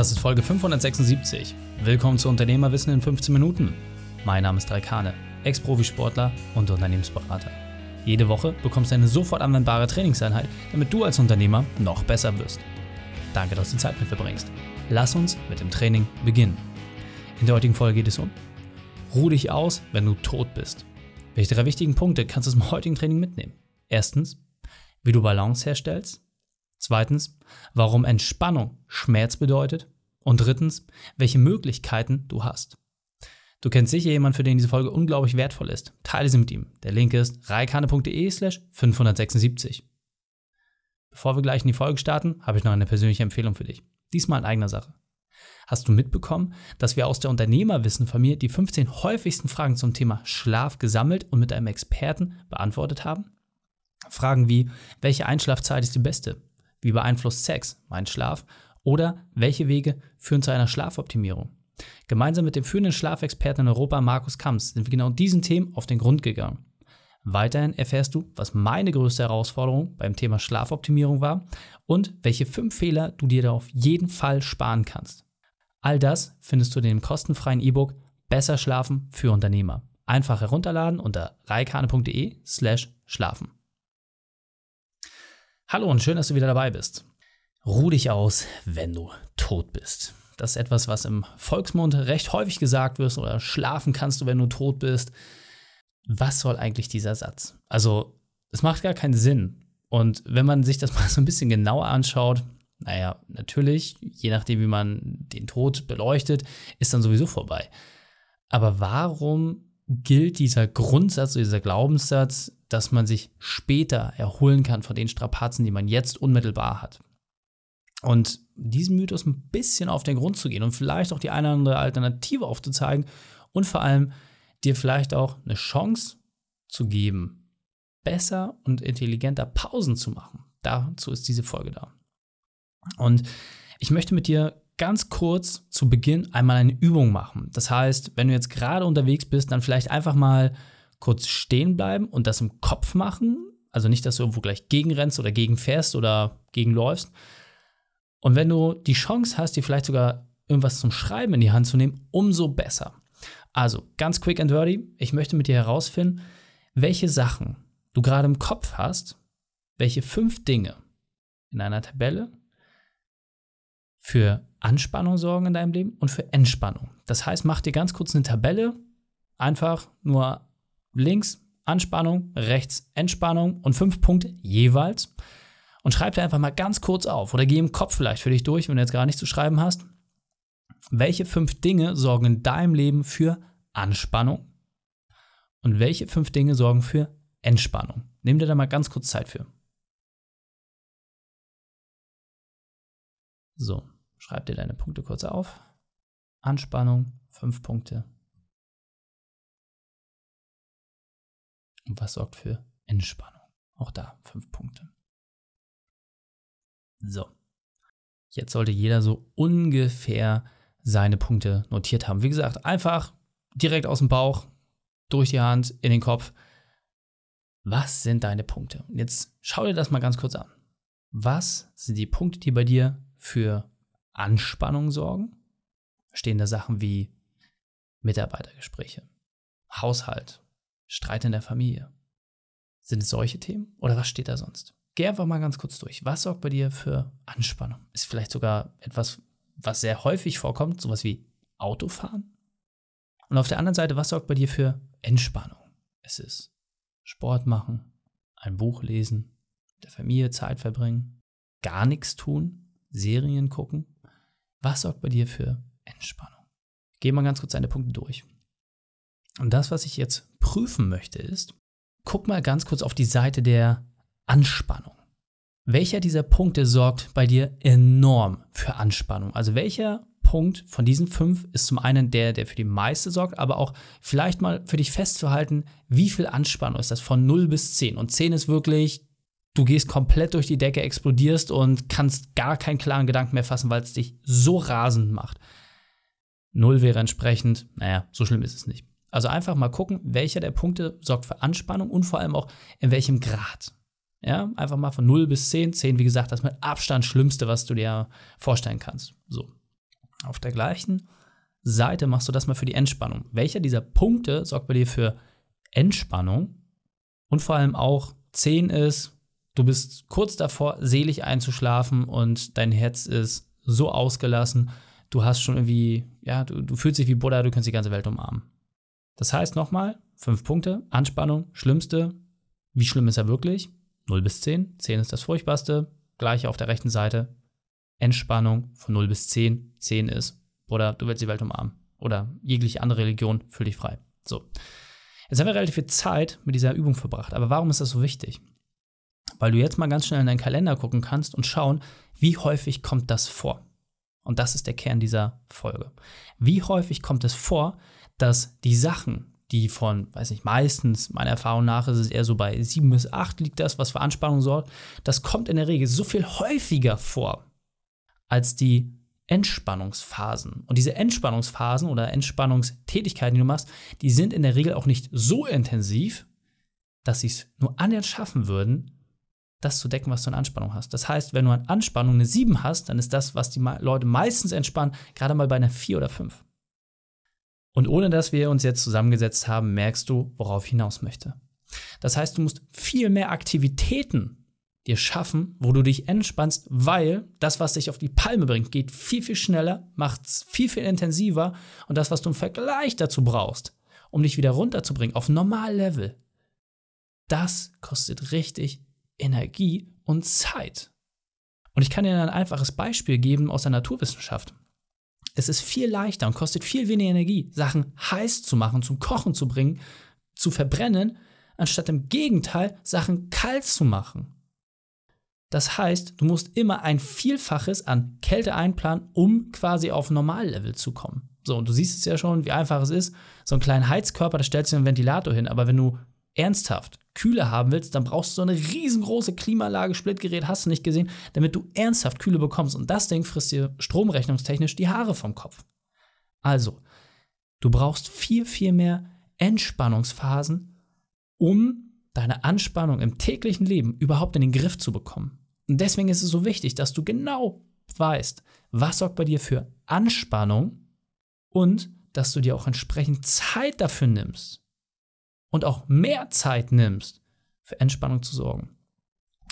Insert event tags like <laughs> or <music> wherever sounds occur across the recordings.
Das ist Folge 576. Willkommen zu Unternehmerwissen in 15 Minuten. Mein Name ist Raikane, Ex-Profisportler und Unternehmensberater. Jede Woche bekommst du eine sofort anwendbare Trainingseinheit, damit du als Unternehmer noch besser wirst. Danke, dass du Zeit mit verbringst. Lass uns mit dem Training beginnen. In der heutigen Folge geht es um Ruh dich aus, wenn du tot bist. Welche drei wichtigen Punkte kannst du zum heutigen Training mitnehmen? Erstens, wie du Balance herstellst. Zweitens, warum Entspannung Schmerz bedeutet. Und drittens, welche Möglichkeiten du hast. Du kennst sicher jemanden, für den diese Folge unglaublich wertvoll ist. Teile sie mit ihm. Der Link ist reikane.de slash 576. Bevor wir gleich in die Folge starten, habe ich noch eine persönliche Empfehlung für dich. Diesmal in eigener Sache. Hast du mitbekommen, dass wir aus der Unternehmerwissenfamilie die 15 häufigsten Fragen zum Thema Schlaf gesammelt und mit einem Experten beantwortet haben? Fragen wie, welche Einschlafzeit ist die beste? Wie beeinflusst Sex meinen Schlaf? Oder welche Wege führen zu einer Schlafoptimierung? Gemeinsam mit dem führenden Schlafexperten in Europa, Markus Kamps, sind wir genau diesen Themen auf den Grund gegangen. Weiterhin erfährst du, was meine größte Herausforderung beim Thema Schlafoptimierung war und welche fünf Fehler du dir da auf jeden Fall sparen kannst. All das findest du in dem kostenfreien E-Book Besser schlafen für Unternehmer. Einfach herunterladen unter reikane.de slash schlafen. Hallo und schön, dass du wieder dabei bist. Ruh dich aus, wenn du tot bist. Das ist etwas, was im Volksmund recht häufig gesagt wird oder schlafen kannst du, wenn du tot bist. Was soll eigentlich dieser Satz? Also, es macht gar keinen Sinn. Und wenn man sich das <laughs> mal so ein bisschen genauer anschaut, naja, natürlich, je nachdem, wie man den Tod beleuchtet, ist dann sowieso vorbei. Aber warum gilt dieser Grundsatz, dieser Glaubenssatz dass man sich später erholen kann von den Strapazen, die man jetzt unmittelbar hat. Und diesem Mythos ein bisschen auf den Grund zu gehen und vielleicht auch die eine oder andere Alternative aufzuzeigen und vor allem dir vielleicht auch eine Chance zu geben, besser und intelligenter Pausen zu machen. Dazu ist diese Folge da. Und ich möchte mit dir ganz kurz zu Beginn einmal eine Übung machen. Das heißt, wenn du jetzt gerade unterwegs bist, dann vielleicht einfach mal kurz stehen bleiben und das im Kopf machen. Also nicht, dass du irgendwo gleich gegenrennst oder gegenfährst oder gegenläufst. Und wenn du die Chance hast, dir vielleicht sogar irgendwas zum Schreiben in die Hand zu nehmen, umso besser. Also ganz quick and dirty, ich möchte mit dir herausfinden, welche Sachen du gerade im Kopf hast, welche fünf Dinge in einer Tabelle für Anspannung sorgen in deinem Leben und für Entspannung. Das heißt, mach dir ganz kurz eine Tabelle, einfach nur links Anspannung, rechts Entspannung und fünf Punkte jeweils. Und schreib dir einfach mal ganz kurz auf oder geh im Kopf vielleicht für dich durch, wenn du jetzt gar nichts zu schreiben hast. Welche fünf Dinge sorgen in deinem Leben für Anspannung? Und welche fünf Dinge sorgen für Entspannung? Nimm dir da mal ganz kurz Zeit für. So, schreib dir deine Punkte kurz auf. Anspannung, fünf Punkte. Und was sorgt für Entspannung? Auch da fünf Punkte. So. Jetzt sollte jeder so ungefähr seine Punkte notiert haben. Wie gesagt, einfach direkt aus dem Bauch, durch die Hand, in den Kopf. Was sind deine Punkte? Und jetzt schau dir das mal ganz kurz an. Was sind die Punkte, die bei dir für Anspannung sorgen? Stehen da Sachen wie Mitarbeitergespräche, Haushalt, Streit in der Familie. Sind es solche Themen oder was steht da sonst? Geh einfach mal ganz kurz durch. Was sorgt bei dir für Anspannung? Ist vielleicht sogar etwas, was sehr häufig vorkommt, sowas wie Autofahren? Und auf der anderen Seite, was sorgt bei dir für Entspannung? Es ist Sport machen, ein Buch lesen, mit der Familie Zeit verbringen, gar nichts tun, Serien gucken. Was sorgt bei dir für Entspannung? Geh mal ganz kurz deine Punkte durch. Und das, was ich jetzt prüfen möchte, ist, guck mal ganz kurz auf die Seite der Anspannung. Welcher dieser Punkte sorgt bei dir enorm für Anspannung? Also welcher Punkt von diesen fünf ist zum einen der, der für die meiste sorgt, aber auch vielleicht mal für dich festzuhalten, wie viel Anspannung ist das von 0 bis 10? Und 10 ist wirklich, du gehst komplett durch die Decke, explodierst und kannst gar keinen klaren Gedanken mehr fassen, weil es dich so rasend macht. 0 wäre entsprechend, naja, so schlimm ist es nicht. Also einfach mal gucken, welcher der Punkte sorgt für Anspannung und vor allem auch in welchem Grad. Ja, einfach mal von 0 bis 10. 10, wie gesagt, das mit Abstand Schlimmste, was du dir vorstellen kannst. So. Auf der gleichen Seite machst du das mal für die Entspannung. Welcher dieser Punkte sorgt bei dir für Entspannung und vor allem auch 10 ist, du bist kurz davor, selig einzuschlafen und dein Herz ist so ausgelassen, du hast schon irgendwie, ja, du, du fühlst dich wie Buddha, du kannst die ganze Welt umarmen. Das heißt nochmal, fünf Punkte, Anspannung, schlimmste, wie schlimm ist er wirklich? 0 bis 10, 10 ist das furchtbarste, gleich auf der rechten Seite, Entspannung von 0 bis 10, 10 ist, Buddha, du willst die Welt umarmen. Oder jegliche andere Religion, fühl dich frei. So. Jetzt haben wir relativ viel Zeit mit dieser Übung verbracht, aber warum ist das so wichtig? Weil du jetzt mal ganz schnell in deinen Kalender gucken kannst und schauen, wie häufig kommt das vor. Und das ist der Kern dieser Folge. Wie häufig kommt es vor, dass die Sachen, die von, weiß nicht, meistens, meiner Erfahrung nach, ist es eher so bei 7 bis 8 liegt das, was für Anspannung sorgt, das kommt in der Regel so viel häufiger vor als die Entspannungsphasen. Und diese Entspannungsphasen oder Entspannungstätigkeiten, die du machst, die sind in der Regel auch nicht so intensiv, dass sie es nur annähernd schaffen würden, das zu decken, was du an Anspannung hast. Das heißt, wenn du an Anspannung eine 7 hast, dann ist das, was die Leute meistens entspannen, gerade mal bei einer 4 oder 5. Und ohne dass wir uns jetzt zusammengesetzt haben, merkst du, worauf ich hinaus möchte. Das heißt, du musst viel mehr Aktivitäten dir schaffen, wo du dich entspannst, weil das, was dich auf die Palme bringt, geht viel, viel schneller, macht es viel, viel intensiver und das, was du im Vergleich dazu brauchst, um dich wieder runterzubringen auf Normallevel, das kostet richtig Energie und Zeit. Und ich kann dir ein einfaches Beispiel geben aus der Naturwissenschaft. Es ist viel leichter und kostet viel weniger Energie, Sachen heiß zu machen, zum Kochen zu bringen, zu verbrennen, anstatt im Gegenteil Sachen kalt zu machen. Das heißt, du musst immer ein Vielfaches an Kälte einplanen, um quasi auf Normallevel zu kommen. So, und du siehst es ja schon, wie einfach es ist. So einen kleinen Heizkörper, da stellst du einen Ventilator hin, aber wenn du ernsthaft Kühle haben willst, dann brauchst du so eine riesengroße Klimaanlage, Splitgerät, hast du nicht gesehen, damit du ernsthaft Kühle bekommst. Und das Ding frisst dir stromrechnungstechnisch die Haare vom Kopf. Also, du brauchst viel, viel mehr Entspannungsphasen, um deine Anspannung im täglichen Leben überhaupt in den Griff zu bekommen. Und deswegen ist es so wichtig, dass du genau weißt, was sorgt bei dir für Anspannung und dass du dir auch entsprechend Zeit dafür nimmst, und auch mehr Zeit nimmst, für Entspannung zu sorgen.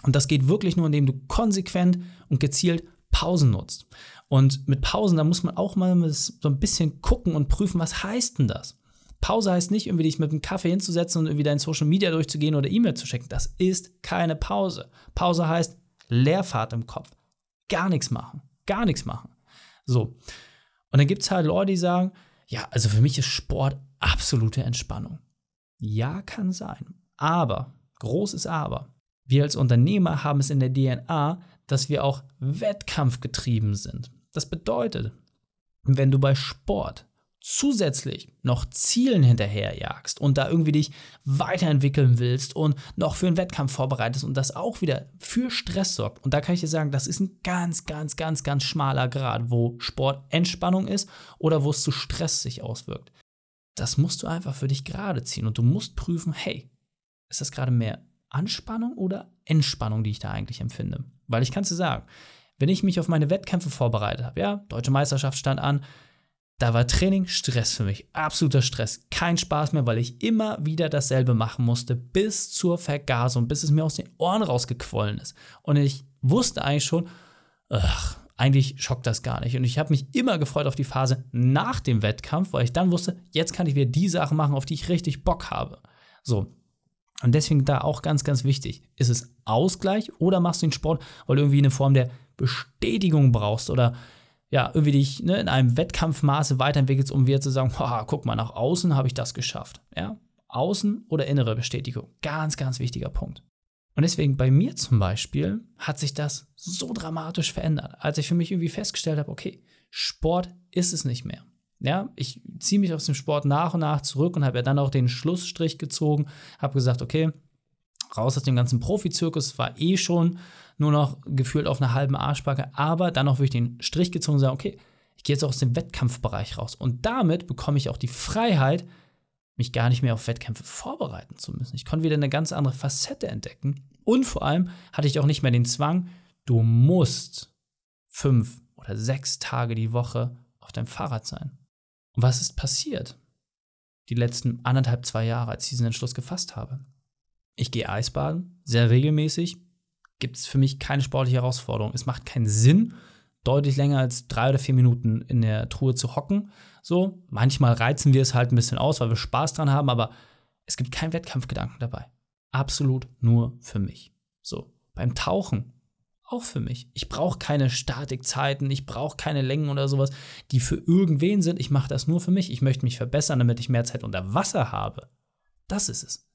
Und das geht wirklich nur, indem du konsequent und gezielt Pausen nutzt. Und mit Pausen, da muss man auch mal so ein bisschen gucken und prüfen, was heißt denn das? Pause heißt nicht, irgendwie dich mit einem Kaffee hinzusetzen und irgendwie dein Social Media durchzugehen oder E-Mail zu checken. Das ist keine Pause. Pause heißt Leerfahrt im Kopf. Gar nichts machen. Gar nichts machen. So. Und dann gibt es halt Leute, die sagen, ja, also für mich ist Sport absolute Entspannung. Ja, kann sein. Aber, großes Aber, wir als Unternehmer haben es in der DNA, dass wir auch wettkampfgetrieben sind. Das bedeutet, wenn du bei Sport zusätzlich noch Zielen hinterherjagst und da irgendwie dich weiterentwickeln willst und noch für einen Wettkampf vorbereitest und das auch wieder für Stress sorgt. Und da kann ich dir sagen, das ist ein ganz, ganz, ganz, ganz schmaler Grad, wo Sport Entspannung ist oder wo es zu Stress sich auswirkt das musst du einfach für dich gerade ziehen und du musst prüfen, hey, ist das gerade mehr Anspannung oder Entspannung, die ich da eigentlich empfinde? Weil ich kann es dir sagen, wenn ich mich auf meine Wettkämpfe vorbereitet habe, ja, deutsche Meisterschaft stand an, da war Training Stress für mich, absoluter Stress, kein Spaß mehr, weil ich immer wieder dasselbe machen musste, bis zur Vergasung, bis es mir aus den Ohren rausgequollen ist. Und ich wusste eigentlich schon, ach, eigentlich schockt das gar nicht. Und ich habe mich immer gefreut auf die Phase nach dem Wettkampf, weil ich dann wusste, jetzt kann ich wieder die Sachen machen, auf die ich richtig Bock habe. So. Und deswegen da auch ganz, ganz wichtig. Ist es Ausgleich oder machst du den Sport, weil du irgendwie eine Form der Bestätigung brauchst oder ja, irgendwie dich ne, in einem Wettkampfmaße weiterentwickelst, um wieder zu sagen, guck mal, nach außen habe ich das geschafft. Ja? Außen oder innere Bestätigung. Ganz, ganz wichtiger Punkt. Und deswegen bei mir zum Beispiel hat sich das so dramatisch verändert, als ich für mich irgendwie festgestellt habe, okay, Sport ist es nicht mehr. Ja, ich ziehe mich aus dem Sport nach und nach zurück und habe ja dann auch den Schlussstrich gezogen, habe gesagt, okay, raus aus dem ganzen Profizirkus, war eh schon nur noch gefühlt auf einer halben Arschbacke, aber dann auch wirklich den Strich gezogen und sagen, okay, ich gehe jetzt auch aus dem Wettkampfbereich raus. Und damit bekomme ich auch die Freiheit, mich gar nicht mehr auf Wettkämpfe vorbereiten zu müssen. Ich konnte wieder eine ganz andere Facette entdecken. Und vor allem hatte ich auch nicht mehr den Zwang, du musst fünf oder sechs Tage die Woche auf deinem Fahrrad sein. Und was ist passiert? Die letzten anderthalb, zwei Jahre, als ich diesen Entschluss gefasst habe. Ich gehe Eisbaden, sehr regelmäßig. Gibt es für mich keine sportliche Herausforderung. Es macht keinen Sinn, deutlich länger als drei oder vier Minuten in der Truhe zu hocken. So, manchmal reizen wir es halt ein bisschen aus, weil wir Spaß dran haben, aber es gibt keinen Wettkampfgedanken dabei. Absolut nur für mich. So, beim Tauchen auch für mich. Ich brauche keine Statikzeiten, ich brauche keine Längen oder sowas, die für irgendwen sind. Ich mache das nur für mich. Ich möchte mich verbessern, damit ich mehr Zeit unter Wasser habe. Das ist es.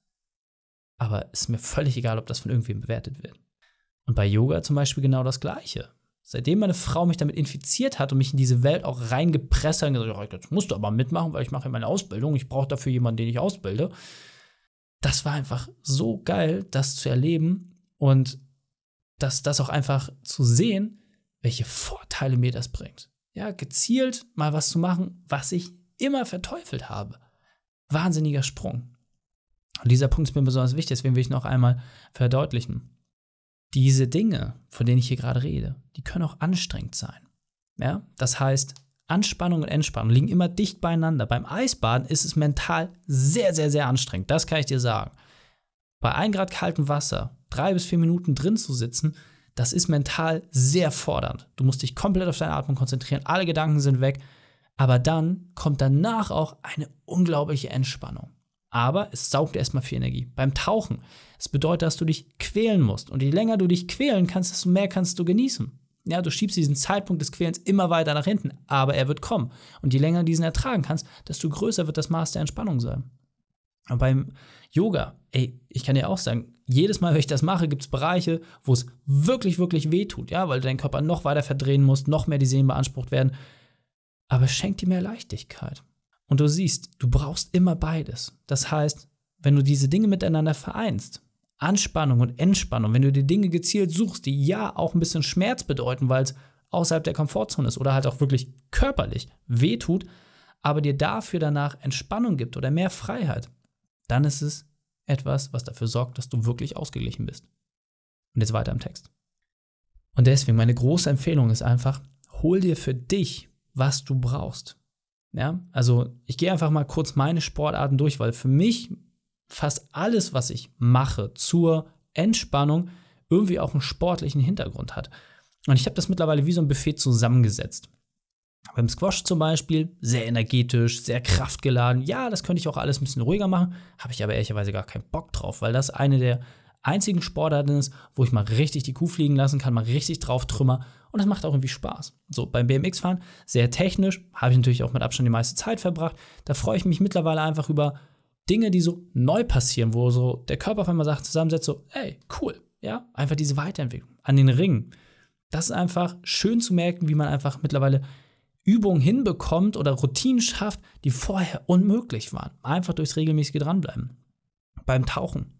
Aber es ist mir völlig egal, ob das von irgendwem bewertet wird. Und bei Yoga zum Beispiel genau das Gleiche. Seitdem meine Frau mich damit infiziert hat und mich in diese Welt auch reingepresst hat und gesagt, jetzt musst du aber mitmachen, weil ich mache ja meine Ausbildung, ich brauche dafür jemanden, den ich ausbilde. Das war einfach so geil, das zu erleben und das, das auch einfach zu sehen, welche Vorteile mir das bringt. Ja, gezielt mal was zu machen, was ich immer verteufelt habe. Wahnsinniger Sprung. Und dieser Punkt ist mir besonders wichtig, deswegen will ich noch einmal verdeutlichen diese Dinge, von denen ich hier gerade rede, die können auch anstrengend sein. Ja? Das heißt, Anspannung und Entspannung liegen immer dicht beieinander. Beim Eisbaden ist es mental sehr, sehr, sehr anstrengend. Das kann ich dir sagen. Bei 1 Grad kaltem Wasser drei bis vier Minuten drin zu sitzen, das ist mental sehr fordernd. Du musst dich komplett auf deine Atmung konzentrieren, alle Gedanken sind weg, aber dann kommt danach auch eine unglaubliche Entspannung aber es saugt erstmal viel Energie. Beim Tauchen, es bedeutet, dass du dich quälen musst. Und je länger du dich quälen kannst, desto mehr kannst du genießen. Ja, du schiebst diesen Zeitpunkt des Quälens immer weiter nach hinten, aber er wird kommen. Und je länger du diesen ertragen kannst, desto größer wird das Maß der Entspannung sein. Und beim Yoga, ey, ich kann dir auch sagen, jedes Mal, wenn ich das mache, gibt es Bereiche, wo es wirklich, wirklich weh tut, ja, weil du deinen Körper noch weiter verdrehen musst, noch mehr die Sehnen beansprucht werden. Aber es schenkt dir mehr Leichtigkeit. Und du siehst, du brauchst immer beides. Das heißt, wenn du diese Dinge miteinander vereinst, Anspannung und Entspannung, wenn du die Dinge gezielt suchst, die ja auch ein bisschen Schmerz bedeuten, weil es außerhalb der Komfortzone ist oder halt auch wirklich körperlich wehtut, aber dir dafür danach Entspannung gibt oder mehr Freiheit, dann ist es etwas, was dafür sorgt, dass du wirklich ausgeglichen bist. Und jetzt weiter im Text. Und deswegen meine große Empfehlung ist einfach, hol dir für dich, was du brauchst. Ja, also ich gehe einfach mal kurz meine Sportarten durch, weil für mich fast alles, was ich mache zur Entspannung, irgendwie auch einen sportlichen Hintergrund hat. Und ich habe das mittlerweile wie so ein Buffet zusammengesetzt. Beim Squash zum Beispiel, sehr energetisch, sehr kraftgeladen. Ja, das könnte ich auch alles ein bisschen ruhiger machen, habe ich aber ehrlicherweise gar keinen Bock drauf, weil das eine der einzigen Sportarten ist, wo ich mal richtig die Kuh fliegen lassen kann, mal richtig drauf trümmer und das macht auch irgendwie Spaß. So, beim BMX-Fahren, sehr technisch, habe ich natürlich auch mit Abstand die meiste Zeit verbracht. Da freue ich mich mittlerweile einfach über Dinge, die so neu passieren, wo so der Körper auf einmal sagt, zusammensetzt, so, ey, cool, ja, einfach diese Weiterentwicklung. An den Ringen. Das ist einfach schön zu merken, wie man einfach mittlerweile Übungen hinbekommt oder Routinen schafft, die vorher unmöglich waren. Einfach durchs regelmäßige Dranbleiben. Beim Tauchen.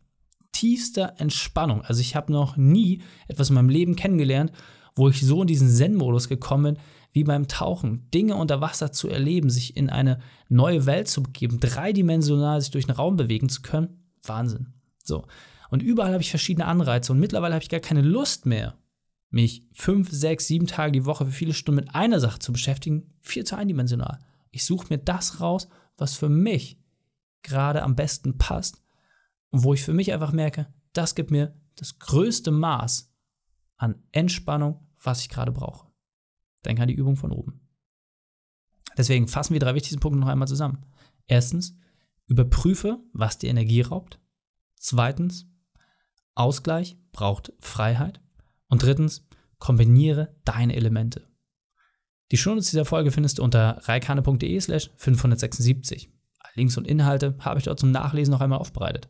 Tiefster Entspannung. Also ich habe noch nie etwas in meinem Leben kennengelernt, wo ich so in diesen Zen-Modus gekommen bin, wie beim Tauchen, Dinge unter Wasser zu erleben, sich in eine neue Welt zu begeben, dreidimensional sich durch den Raum bewegen zu können. Wahnsinn. So. Und überall habe ich verschiedene Anreize und mittlerweile habe ich gar keine Lust mehr, mich fünf, sechs, sieben Tage die Woche für viele Stunden mit einer Sache zu beschäftigen. Viel zu eindimensional. Ich suche mir das raus, was für mich gerade am besten passt und wo ich für mich einfach merke, das gibt mir das größte Maß an Entspannung, was ich gerade brauche. Denk an die Übung von oben. Deswegen fassen wir drei wichtigsten Punkte noch einmal zusammen. Erstens, überprüfe, was dir Energie raubt. Zweitens, Ausgleich braucht Freiheit. Und drittens, kombiniere deine Elemente. Die Shownotes dieser Folge findest du unter reikane.de slash 576. Links und Inhalte habe ich dort zum Nachlesen noch einmal aufbereitet.